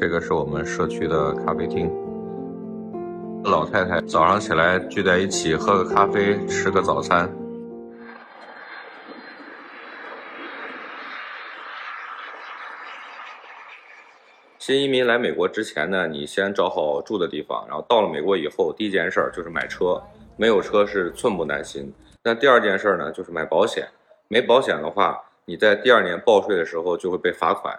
这个是我们社区的咖啡厅。老太太早上起来聚在一起喝个咖啡，吃个早餐。新移民来美国之前呢，你先找好住的地方，然后到了美国以后，第一件事就是买车。没有车是寸步难行。那第二件事呢，就是买保险。没保险的话，你在第二年报税的时候就会被罚款。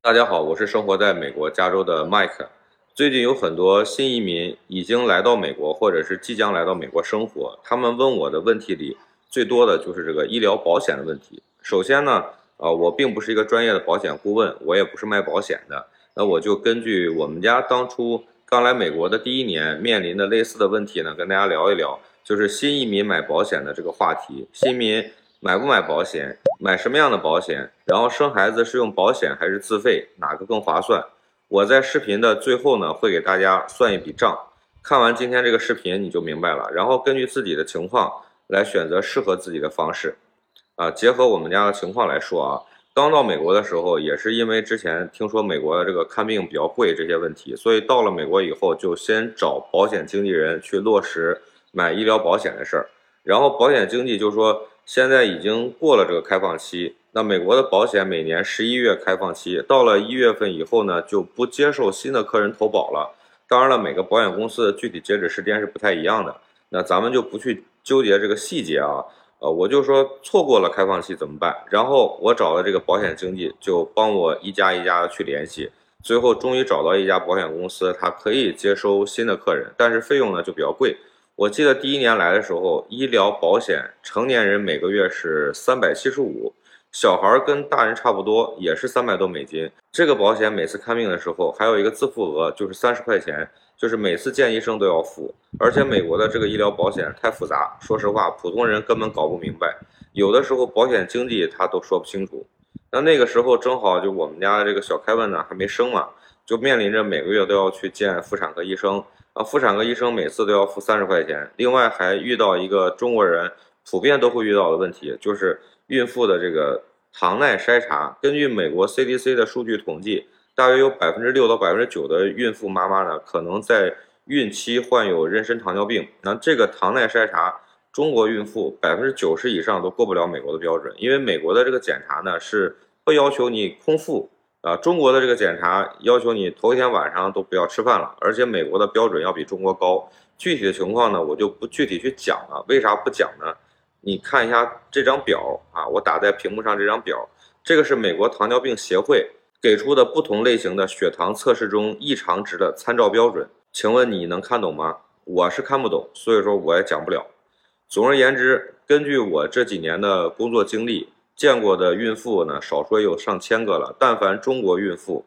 大家好，我是生活在美国加州的 Mike。最近有很多新移民已经来到美国，或者是即将来到美国生活。他们问我的问题里最多的就是这个医疗保险的问题。首先呢，呃，我并不是一个专业的保险顾问，我也不是卖保险的。那我就根据我们家当初刚来美国的第一年面临的类似的问题呢，跟大家聊一聊，就是新移民买保险的这个话题。新移民。买不买保险？买什么样的保险？然后生孩子是用保险还是自费？哪个更划算？我在视频的最后呢，会给大家算一笔账。看完今天这个视频你就明白了，然后根据自己的情况来选择适合自己的方式。啊，结合我们家的情况来说啊，刚到美国的时候也是因为之前听说美国的这个看病比较贵这些问题，所以到了美国以后就先找保险经纪人去落实买医疗保险的事儿。然后保险经纪就说。现在已经过了这个开放期，那美国的保险每年十一月开放期，到了一月份以后呢，就不接受新的客人投保了。当然了，每个保险公司的具体截止时间是不太一样的，那咱们就不去纠结这个细节啊。呃，我就说错过了开放期怎么办？然后我找的这个保险经纪就帮我一家一家的去联系，最后终于找到一家保险公司，它可以接收新的客人，但是费用呢就比较贵。我记得第一年来的时候，医疗保险成年人每个月是三百七十五，小孩跟大人差不多，也是三百多美金。这个保险每次看病的时候还有一个自付额，就是三十块钱，就是每次见医生都要付。而且美国的这个医疗保险太复杂，说实话，普通人根本搞不明白，有的时候保险经纪他都说不清楚。那那个时候正好就我们家这个小凯文呢还没生嘛，就面临着每个月都要去见妇产科医生。啊，妇产科医生每次都要付三十块钱，另外还遇到一个中国人普遍都会遇到的问题，就是孕妇的这个糖耐筛查。根据美国 CDC 的数据统计，大约有百分之六到百分之九的孕妇妈妈呢，可能在孕期患有妊娠糖尿病。那这个糖耐筛查，中国孕妇百分之九十以上都过不了美国的标准，因为美国的这个检查呢是不要求你空腹。啊，中国的这个检查要求你头一天晚上都不要吃饭了，而且美国的标准要比中国高。具体的情况呢，我就不具体去讲了。为啥不讲呢？你看一下这张表啊，我打在屏幕上这张表，这个是美国糖尿病协会给出的不同类型的血糖测试中异常值的参照标准。请问你能看懂吗？我是看不懂，所以说我也讲不了。总而言之，根据我这几年的工作经历。见过的孕妇呢，少说也有上千个了。但凡中国孕妇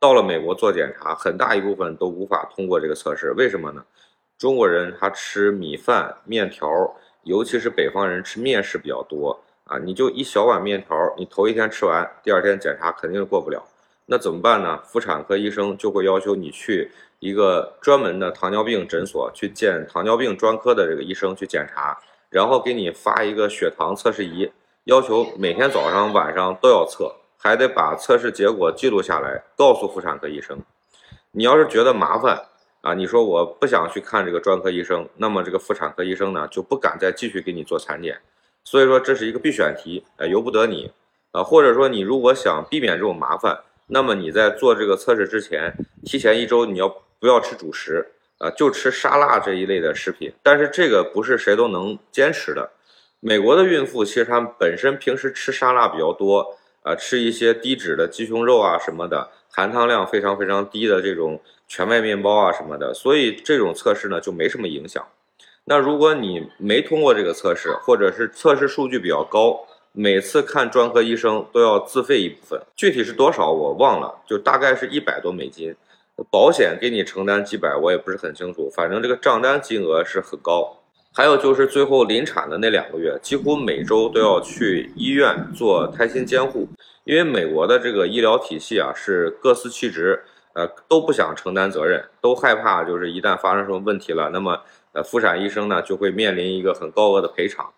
到了美国做检查，很大一部分都无法通过这个测试。为什么呢？中国人他吃米饭、面条，尤其是北方人吃面食比较多啊。你就一小碗面条，你头一天吃完，第二天检查肯定是过不了。那怎么办呢？妇产科医生就会要求你去一个专门的糖尿病诊所去见糖尿病专科的这个医生去检查，然后给你发一个血糖测试仪。要求每天早上、晚上都要测，还得把测试结果记录下来，告诉妇产科医生。你要是觉得麻烦啊，你说我不想去看这个专科医生，那么这个妇产科医生呢就不敢再继续给你做产检。所以说这是一个必选题，哎，由不得你啊。或者说你如果想避免这种麻烦，那么你在做这个测试之前，提前一周你要不要吃主食啊？就吃沙拉这一类的食品。但是这个不是谁都能坚持的。美国的孕妇其实她们本身平时吃沙拉比较多啊，吃一些低脂的鸡胸肉啊什么的，含糖量非常非常低的这种全麦面包啊什么的，所以这种测试呢就没什么影响。那如果你没通过这个测试，或者是测试数据比较高，每次看专科医生都要自费一部分，具体是多少我忘了，就大概是一百多美金。保险给你承担几百，我也不是很清楚，反正这个账单金额是很高。还有就是最后临产的那两个月，几乎每周都要去医院做胎心监护，因为美国的这个医疗体系啊是各司其职，呃都不想承担责任，都害怕就是一旦发生什么问题了，那么呃妇产医生呢就会面临一个很高额的赔偿。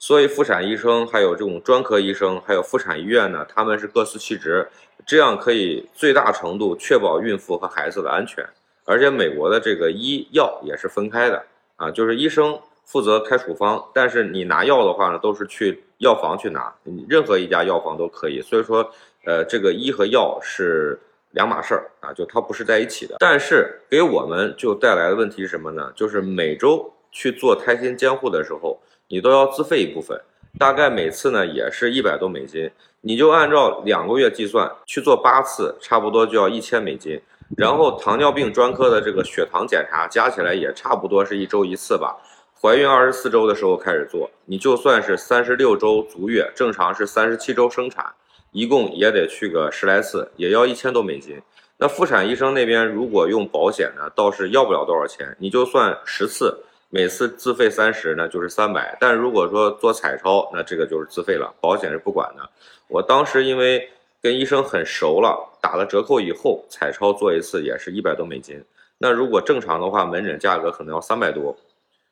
所以，妇产医生还有这种专科医生，还有妇产医院呢，他们是各司其职，这样可以最大程度确保孕妇和孩子的安全。而且，美国的这个医药也是分开的啊，就是医生负责开处方，但是你拿药的话呢，都是去药房去拿，任何一家药房都可以。所以说，呃，这个医和药是两码事儿啊，就它不是在一起的。但是给我们就带来的问题是什么呢？就是每周去做胎心监护的时候。你都要自费一部分，大概每次呢也是一百多美金，你就按照两个月计算去做八次，差不多就要一千美金。然后糖尿病专科的这个血糖检查加起来也差不多是一周一次吧。怀孕二十四周的时候开始做，你就算是三十六周足月，正常是三十七周生产，一共也得去个十来次，也要一千多美金。那妇产医生那边如果用保险呢，倒是要不了多少钱，你就算十次。每次自费三十呢，就是三百。但如果说做彩超，那这个就是自费了，保险是不管的。我当时因为跟医生很熟了，打了折扣以后，彩超做一次也是一百多美金。那如果正常的话，门诊价格可能要三百多。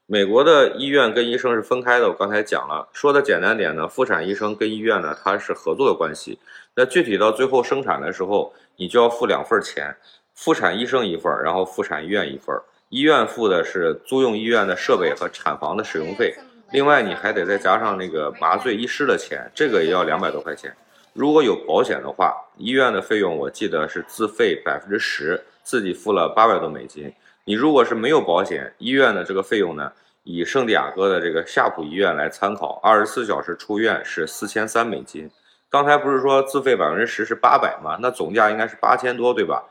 美国的医院跟医生是分开的，我刚才讲了。说的简单点呢，妇产医生跟医院呢，它是合作的关系。那具体到最后生产的时候，你就要付两份钱，妇产医生一份，然后妇产医院一份。医院付的是租用医院的设备和产房的使用费，另外你还得再加上那个麻醉医师的钱，这个也要两百多块钱。如果有保险的话，医院的费用我记得是自费百分之十，自己付了八百多美金。你如果是没有保险，医院的这个费用呢，以圣地亚哥的这个夏普医院来参考，二十四小时出院是四千三美金。刚才不是说自费百分之十是八百吗？那总价应该是八千多，对吧？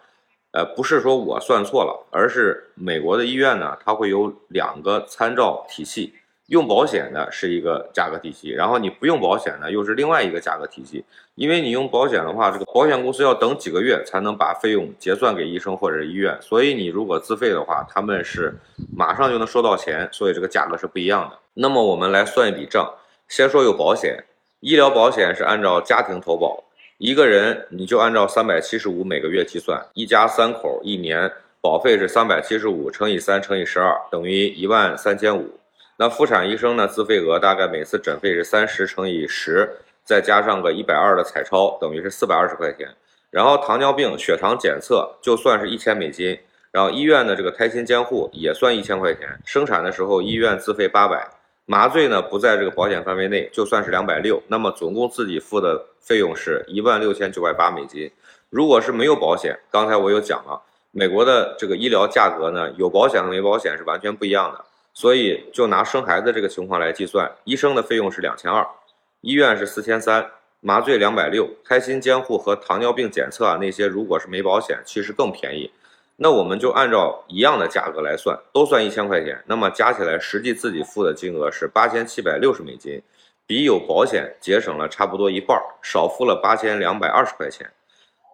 呃，不是说我算错了，而是美国的医院呢，它会有两个参照体系，用保险的是一个价格体系，然后你不用保险呢，又是另外一个价格体系。因为你用保险的话，这个保险公司要等几个月才能把费用结算给医生或者是医院，所以你如果自费的话，他们是马上就能收到钱，所以这个价格是不一样的。那么我们来算一笔账，先说有保险，医疗保险是按照家庭投保。一个人你就按照三百七十五每个月计算，一家三口一年保费是三百七十五乘以三乘以十二，等于一万三千五。那妇产医生呢，自费额大概每次诊费是三十乘以十，再加上个一百二的彩超，等于是四百二十块钱。然后糖尿病血糖检测就算是一千美金，然后医院的这个胎心监护也算一千块钱，生产的时候医院自费八百。麻醉呢不在这个保险范围内，就算是两百六，那么总共自己付的费用是一万六千九百八美金。如果是没有保险，刚才我有讲了，美国的这个医疗价格呢，有保险和没保险是完全不一样的。所以就拿生孩子这个情况来计算，医生的费用是两千二，医院是四千三，麻醉两百六，胎心监护和糖尿病检测啊那些，如果是没保险，其实更便宜。那我们就按照一样的价格来算，都算一千块钱，那么加起来实际自己付的金额是八千七百六十美金，比有保险节省了差不多一半，少付了八千两百二十块钱。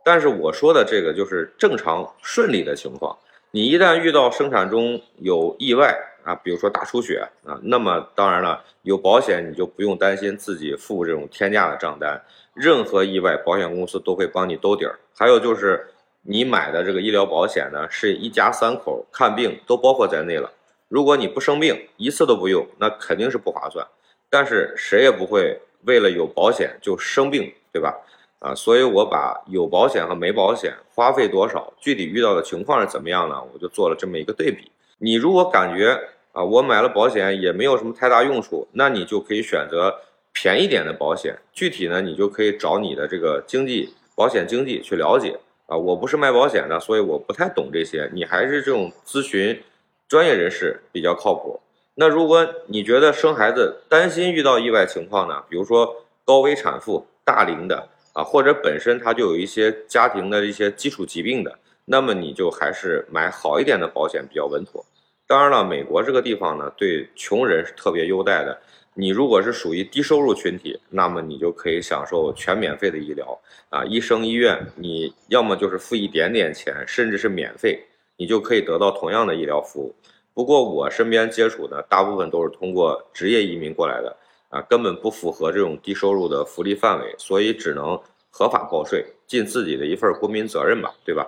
但是我说的这个就是正常顺利的情况，你一旦遇到生产中有意外啊，比如说大出血啊，那么当然了，有保险你就不用担心自己付这种天价的账单，任何意外保险公司都会帮你兜底儿。还有就是。你买的这个医疗保险呢，是一家三口看病都包括在内了。如果你不生病，一次都不用，那肯定是不划算。但是谁也不会为了有保险就生病，对吧？啊，所以我把有保险和没保险花费多少，具体遇到的情况是怎么样呢？我就做了这么一个对比。你如果感觉啊，我买了保险也没有什么太大用处，那你就可以选择便宜点的保险。具体呢，你就可以找你的这个经济保险经济去了解。啊，我不是卖保险的，所以我不太懂这些。你还是这种咨询专业人士比较靠谱。那如果你觉得生孩子担心遇到意外情况呢？比如说高危产妇、大龄的啊，或者本身他就有一些家庭的一些基础疾病的，那么你就还是买好一点的保险比较稳妥。当然了，美国这个地方呢，对穷人是特别优待的。你如果是属于低收入群体，那么你就可以享受全免费的医疗啊，医生医院你要么就是付一点点钱，甚至是免费，你就可以得到同样的医疗服务。不过我身边接触的大部分都是通过职业移民过来的啊，根本不符合这种低收入的福利范围，所以只能合法报税，尽自己的一份国民责任吧，对吧？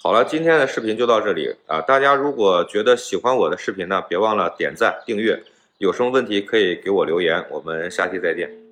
好了，今天的视频就到这里啊，大家如果觉得喜欢我的视频呢，别忘了点赞订阅。有什么问题可以给我留言，我们下期再见。